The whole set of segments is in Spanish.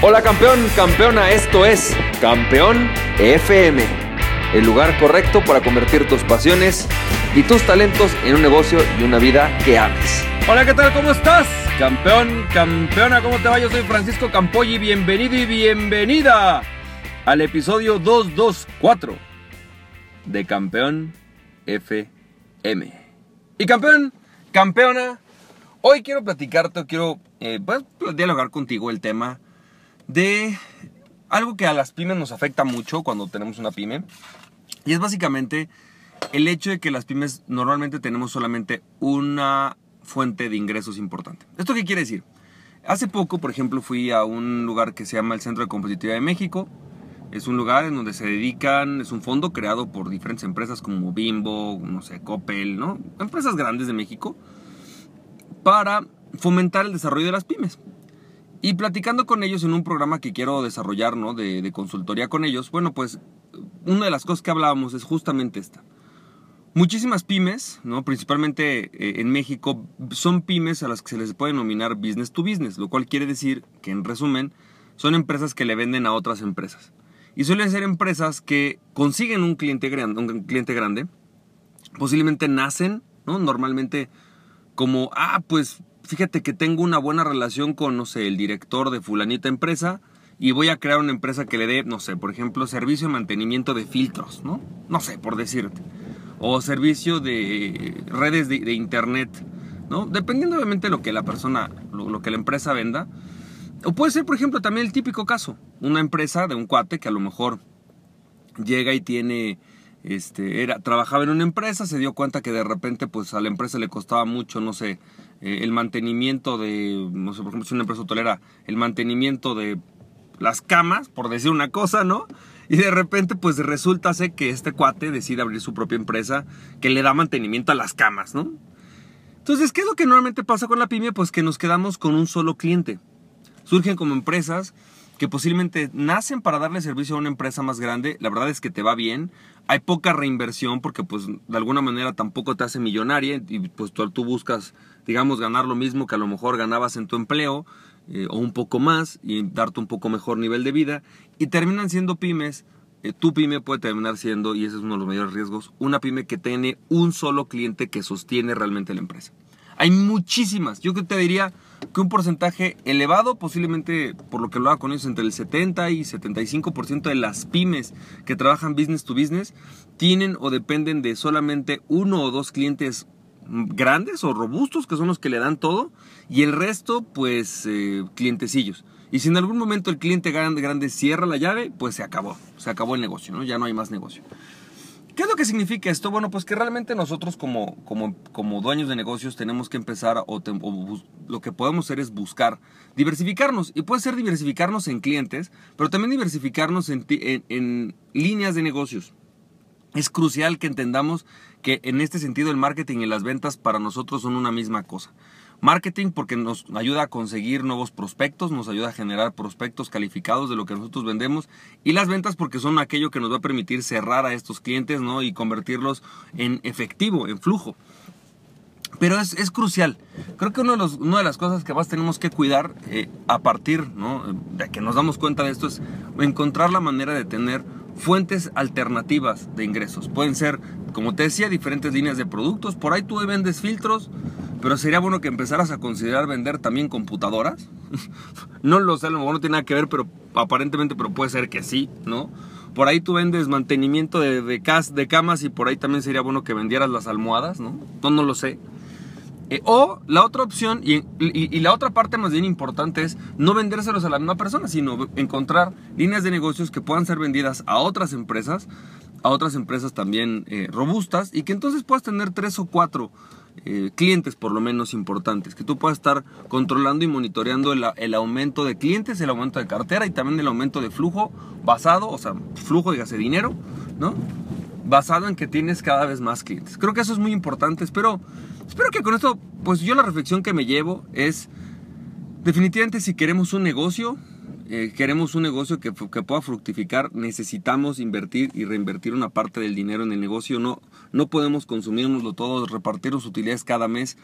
Hola campeón, campeona, esto es Campeón FM, el lugar correcto para convertir tus pasiones y tus talentos en un negocio y una vida que ames. Hola, ¿qué tal? ¿Cómo estás? Campeón, campeona, ¿cómo te va? Yo soy Francisco Campoy bienvenido y bienvenida al episodio 224 de Campeón FM. Y campeón, campeona, hoy quiero platicarte, quiero eh, pues, dialogar contigo el tema de algo que a las pymes nos afecta mucho cuando tenemos una pyme. Y es básicamente el hecho de que las pymes normalmente tenemos solamente una fuente de ingresos importante. ¿Esto qué quiere decir? Hace poco, por ejemplo, fui a un lugar que se llama el Centro de Competitividad de México. Es un lugar en donde se dedican, es un fondo creado por diferentes empresas como Bimbo, no sé, Coppel, ¿no? Empresas grandes de México para fomentar el desarrollo de las pymes. Y platicando con ellos en un programa que quiero desarrollar, ¿no? De, consultoría con ellos, bueno, pues una de las cosas que hablábamos es justamente esta. Muchísimas pymes, ¿no? principalmente eh, en México, son pymes a las que se les puede denominar business to business, lo cual quiere decir que en resumen son empresas que le venden a otras empresas. Y suelen ser empresas que consiguen un cliente grande, un cliente grande posiblemente nacen, ¿no? Normalmente como, ah, pues fíjate que tengo una buena relación con, no sé, el director de fulanita empresa y voy a crear una empresa que le dé, no sé, por ejemplo, servicio de mantenimiento de filtros, ¿no? No sé, por decirte. O servicio de redes de, internet, ¿no? Dependiendo obviamente de lo que la persona, lo, que la empresa venda. O puede ser, por ejemplo, también el típico caso, una empresa de un cuate que a lo mejor llega y tiene este, era, trabajaba en una empresa, se dio cuenta que de repente pues a la empresa le costaba mucho, no sé, eh, el mantenimiento de, no sé, por ejemplo, si una empresa hotelera, el mantenimiento de las camas, por decir una cosa, ¿no? Y de repente, pues resulta que este cuate decide abrir su propia empresa que le da mantenimiento a las camas, ¿no? Entonces, ¿qué es lo que normalmente pasa con la pyme? Pues que nos quedamos con un solo cliente. Surgen como empresas que posiblemente nacen para darle servicio a una empresa más grande, la verdad es que te va bien, hay poca reinversión porque pues de alguna manera tampoco te hace millonaria y pues tú buscas, digamos, ganar lo mismo que a lo mejor ganabas en tu empleo eh, o un poco más y darte un poco mejor nivel de vida y terminan siendo pymes. Eh, tu pyme puede terminar siendo, y ese es uno de los mayores riesgos, una pyme que tiene un solo cliente que sostiene realmente la empresa. Hay muchísimas. Yo te diría que un porcentaje elevado, posiblemente por lo que lo hago con ellos, entre el 70 y 75% de las pymes que trabajan business to business tienen o dependen de solamente uno o dos clientes grandes o robustos, que son los que le dan todo, y el resto, pues, eh, clientecillos. Y si en algún momento el cliente grande, grande cierra la llave, pues se acabó, se acabó el negocio, ¿no? Ya no hay más negocio. ¿Qué es lo que significa esto? Bueno, pues que realmente nosotros como, como, como dueños de negocios tenemos que empezar o, lo que podemos hacer es buscar diversificarnos. Y puede ser diversificarnos en clientes, pero también diversificarnos en, en líneas de negocios. Es crucial que entendamos que en este sentido el marketing y las ventas para nosotros son una misma cosa. Marketing porque nos ayuda a conseguir nuevos prospectos, nos ayuda a generar prospectos calificados de lo que nosotros vendemos y las ventas porque son aquello que nos va a permitir cerrar a estos clientes ¿no? y convertirlos en efectivo, en flujo. Pero es, es crucial. Creo que uno de los, una de las cosas que más tenemos que cuidar eh, a partir ¿no? de que nos damos cuenta de esto es encontrar la manera de tener fuentes alternativas de ingresos. Pueden ser, como te decía, diferentes líneas de productos. Por ahí tú vendes filtros, pero sería bueno que empezaras a considerar vender también computadoras. no lo sé, a lo mejor no tiene nada que ver, pero aparentemente, pero puede ser que sí, ¿no? Por ahí tú vendes mantenimiento de, de, de camas y por ahí también sería bueno que vendieras las almohadas, ¿no? No, no lo sé. Eh, o la otra opción, y, la otra parte más bien importante es no vendérselos a la misma persona, sino encontrar líneas de negocios que puedan ser vendidas a otras empresas, a otras empresas también eh, robustas, y que entonces puedas tener tres o cuatro eh, clientes por lo menos importantes, que tú puedas estar controlando y monitoreando el, aumento de clientes, el aumento de cartera y también el aumento de flujo basado, o sea, flujo, de dinero, ¿no? Basado en que tienes cada vez más clientes. Creo que eso es muy importante, espero, espero que con esto, pues yo la reflexión que me llevo es, definitivamente si queremos un negocio, eh, queremos un negocio que, que, pueda fructificar, necesitamos invertir y reinvertir una parte del dinero en el negocio. No, no podemos consumírnoslo todo, repartir las utilidades cada mes.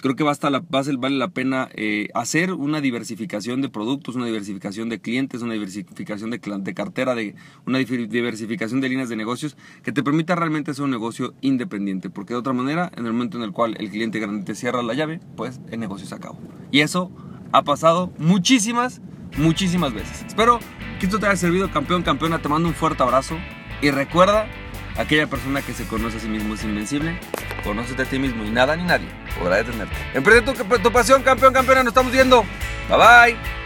Creo que basta la, vale la pena eh, hacer una diversificación de productos, una diversificación de clientes, una diversificación de, de cartera, de, una diversificación de líneas de negocios que te permita realmente hacer un negocio independiente. Porque de otra manera, en el momento en el cual el cliente grande te cierra la llave, pues el negocio se acabó. Y eso ha pasado muchísimas, muchísimas veces. Espero que esto te haya servido, campeón, campeona. Te mando un fuerte abrazo y recuerda, aquella persona que se conoce a sí mismo es invencible. Conócete a ti mismo y nada ni nadie podrá detenerte. Emprende tu, tu pasión, campeón, campeona. Nos estamos viendo. Bye bye.